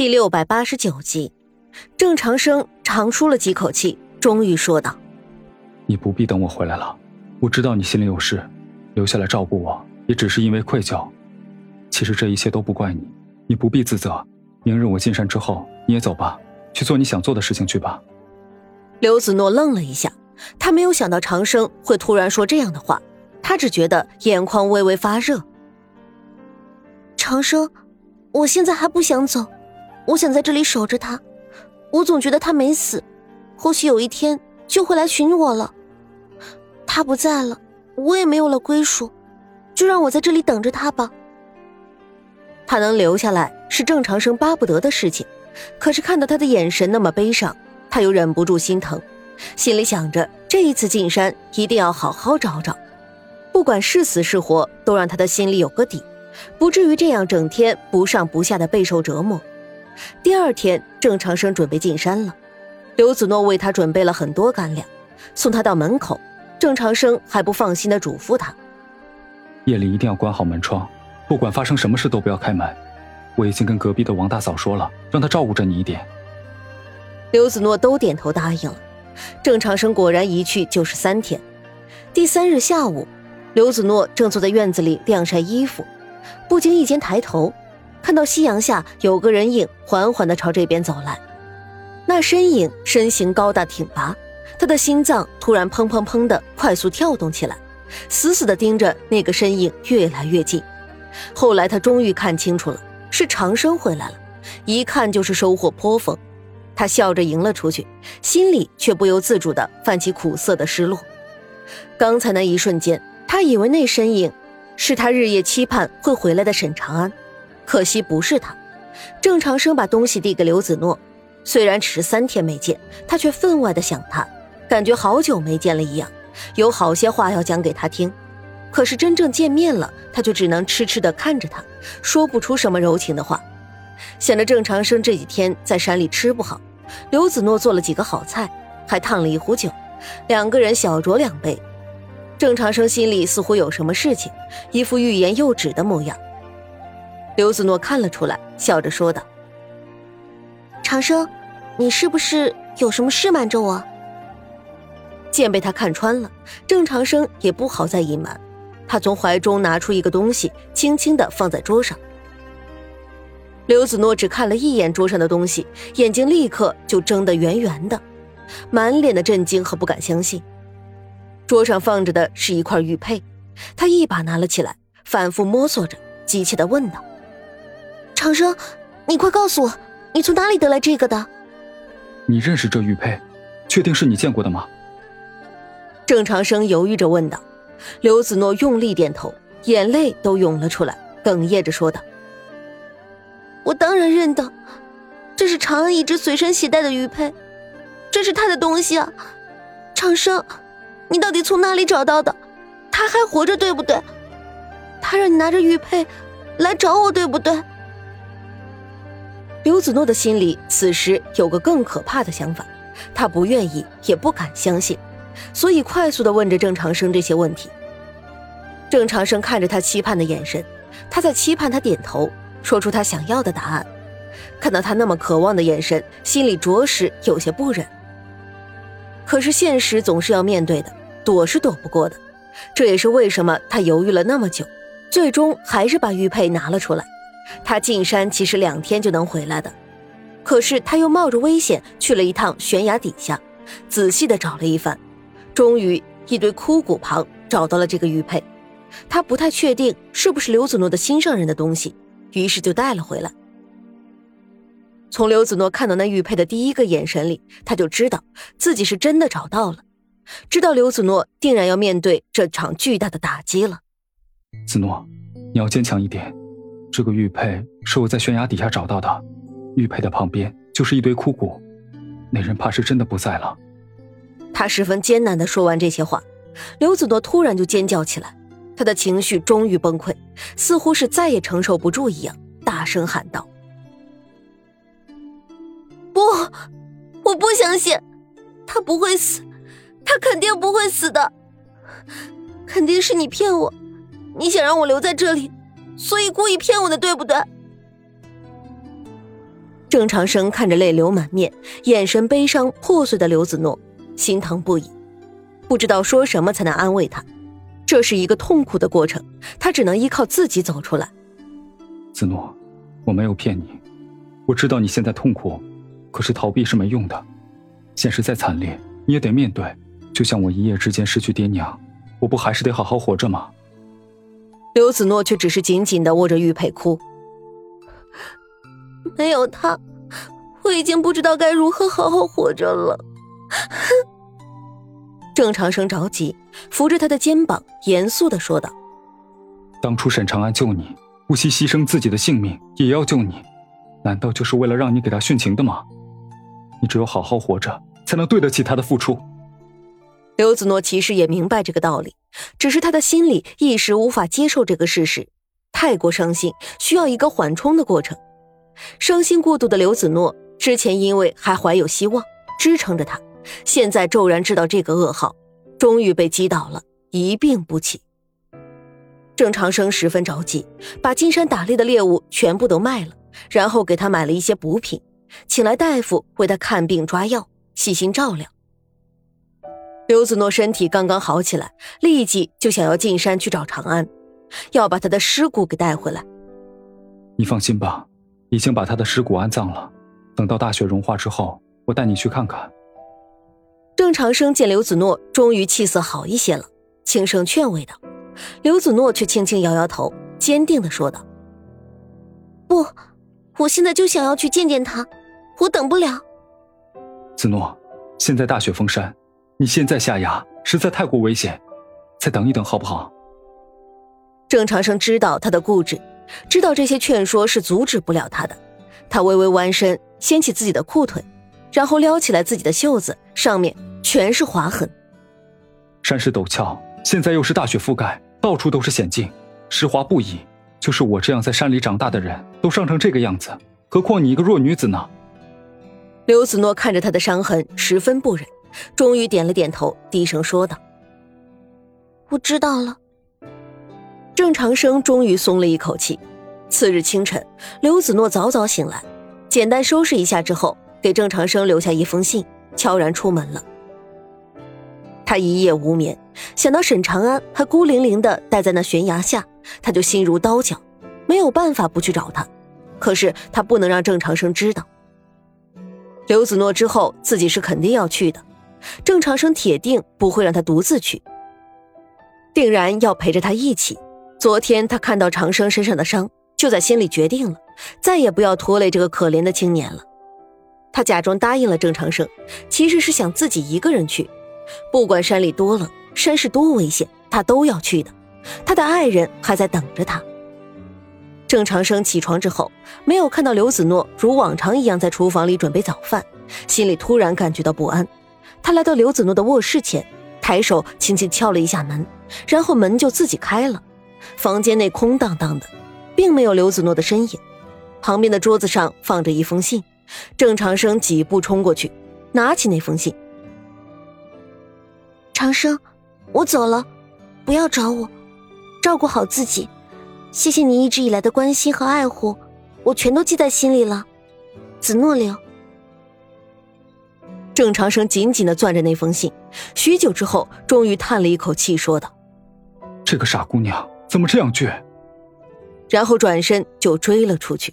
第六百八十九集，郑长生长舒了几口气，终于说道：“你不必等我回来了，我知道你心里有事，留下来照顾我也只是因为愧疚。其实这一切都不怪你，你不必自责。明日我进山之后，你也走吧，去做你想做的事情去吧。”刘子诺愣了一下，他没有想到长生会突然说这样的话，他只觉得眼眶微微发热。长生，我现在还不想走。我想在这里守着他，我总觉得他没死，或许有一天就会来寻我了。他不在了，我也没有了归属，就让我在这里等着他吧。他能留下来是郑长生巴不得的事情，可是看到他的眼神那么悲伤，他又忍不住心疼，心里想着这一次进山一定要好好找找，不管是死是活，都让他的心里有个底，不至于这样整天不上不下的备受折磨。第二天，郑长生准备进山了。刘子诺为他准备了很多干粮，送他到门口。郑长生还不放心的嘱咐他：夜里一定要关好门窗，不管发生什么事都不要开门。我已经跟隔壁的王大嫂说了，让她照顾着你一点。刘子诺都点头答应了。郑长生果然一去就是三天。第三日下午，刘子诺正坐在院子里晾晒衣服，不经意间抬头。看到夕阳下有个人影缓缓地朝这边走来，那身影身形高大挺拔，他的心脏突然砰砰砰地快速跳动起来，死死地盯着那个身影越来越近。后来他终于看清楚了，是长生回来了，一看就是收获颇丰。他笑着迎了出去，心里却不由自主地泛起苦涩的失落。刚才那一瞬间，他以为那身影是他日夜期盼会回来的沈长安。可惜不是他，郑长生把东西递给刘子诺，虽然只是三天没见，他却分外的想他，感觉好久没见了一样，有好些话要讲给他听。可是真正见面了，他就只能痴痴的看着他，说不出什么柔情的话。想着郑长生这几天在山里吃不好，刘子诺做了几个好菜，还烫了一壶酒，两个人小酌两杯。郑长生心里似乎有什么事情，一副欲言又止的模样。刘子诺看了出来，笑着说道：“长生，你是不是有什么事瞒着我？”见被他看穿了，郑长生也不好再隐瞒。他从怀中拿出一个东西，轻轻的放在桌上。刘子诺只看了一眼桌上的东西，眼睛立刻就睁得圆圆的，满脸的震惊和不敢相信。桌上放着的是一块玉佩，他一把拿了起来，反复摸索着，急切的问道。长生，你快告诉我，你从哪里得来这个的？你认识这玉佩？确定是你见过的吗？郑长生犹豫着问道。刘子诺用力点头，眼泪都涌了出来，哽咽着说道：“我当然认得，这是长安一直随身携带的玉佩，这是他的东西啊。长生，你到底从哪里找到的？他还活着对不对？他让你拿着玉佩来找我对不对？”刘子诺的心里此时有个更可怕的想法，他不愿意也不敢相信，所以快速的问着郑长生这些问题。郑长生看着他期盼的眼神，他在期盼他点头，说出他想要的答案。看到他那么渴望的眼神，心里着实有些不忍。可是现实总是要面对的，躲是躲不过的。这也是为什么他犹豫了那么久，最终还是把玉佩拿了出来。他进山其实两天就能回来的，可是他又冒着危险去了一趟悬崖底下，仔细的找了一番，终于一堆枯骨旁找到了这个玉佩。他不太确定是不是刘子诺的心上人的东西，于是就带了回来。从刘子诺看到那玉佩的第一个眼神里，他就知道自己是真的找到了，知道刘子诺定然要面对这场巨大的打击了。子诺，你要坚强一点。这个玉佩是我在悬崖底下找到的，玉佩的旁边就是一堆枯骨，那人怕是真的不在了。他十分艰难的说完这些话，刘子诺突然就尖叫起来，他的情绪终于崩溃，似乎是再也承受不住一样，大声喊道：“不，我不相信，他不会死，他肯定不会死的，肯定是你骗我，你想让我留在这里。”所以故意骗我的，对不对？郑长生看着泪流满面、眼神悲伤破碎的刘子诺，心疼不已，不知道说什么才能安慰他。这是一个痛苦的过程，他只能依靠自己走出来。子诺，我没有骗你，我知道你现在痛苦，可是逃避是没用的，现实再惨烈你也得面对。就像我一夜之间失去爹娘，我不还是得好好活着吗？刘子诺却只是紧紧的握着玉佩哭。没有他，我已经不知道该如何好好活着了。郑长生着急，扶着他的肩膀，严肃的说道：“当初沈长安救你，不惜牺牲自己的性命也要救你，难道就是为了让你给他殉情的吗？你只有好好活着，才能对得起他的付出。”刘子诺其实也明白这个道理，只是他的心里一时无法接受这个事实，太过伤心，需要一个缓冲的过程。伤心过度的刘子诺之前因为还怀有希望支撑着他，现在骤然知道这个噩耗，终于被击倒了，一病不起。郑长生十分着急，把金山打猎的猎物全部都卖了，然后给他买了一些补品，请来大夫为他看病抓药，细心照料。刘子诺身体刚刚好起来，立即就想要进山去找长安，要把他的尸骨给带回来。你放心吧。已经把他的尸骨安葬了，等到大雪融化之后，我带你去看看。郑长生见刘子诺终于气色好一些了，轻声劝慰道。刘子诺却轻轻摇摇头，坚定的说道：“不，我现在就想要去见见他，我等不了。”子诺，现在大雪封山，你现在下崖实在太过危险，再等一等好不好？郑长生知道他的固执。知道这些劝说是阻止不了他的，他微微弯身，掀起自己的裤腿，然后撩起来自己的袖子，上面全是划痕。山势陡峭，现在又是大雪覆盖，到处都是险境，湿滑不已。就是我这样在山里长大的人都伤成这个样子，何况你一个弱女子呢？刘子诺看着他的伤痕，十分不忍，终于点了点头，低声说道：“我知道了。”郑长生终于松了一口气。次日清晨，刘子诺早早醒来，简单收拾一下之后，给郑长生留下一封信，悄然出门了。他一夜无眠，想到沈长安还孤零零的待在那悬崖下，他就心如刀绞，没有办法不去找他。可是他不能让郑长生知道。刘子诺之后自己是肯定要去的，郑长生铁定不会让他独自去，定然要陪着他一起。昨天他看到长生身上的伤，就在心里决定了，再也不要拖累这个可怜的青年了。他假装答应了郑长生，其实是想自己一个人去，不管山里多冷，山势多危险，他都要去的。他的爱人还在等着他。郑长生起床之后，没有看到刘子诺如往常一样在厨房里准备早饭，心里突然感觉到不安。他来到刘子诺的卧室前，抬手轻轻敲了一下门，然后门就自己开了。房间内空荡荡的，并没有刘子诺的身影。旁边的桌子上放着一封信，郑长生几步冲过去，拿起那封信。长生，我走了，不要找我，照顾好自己。谢谢你一直以来的关心和爱护，我全都记在心里了。子诺留。郑长生紧紧的攥着那封信，许久之后，终于叹了一口气，说道：“这个傻姑娘。”怎么这样倔？然后转身就追了出去。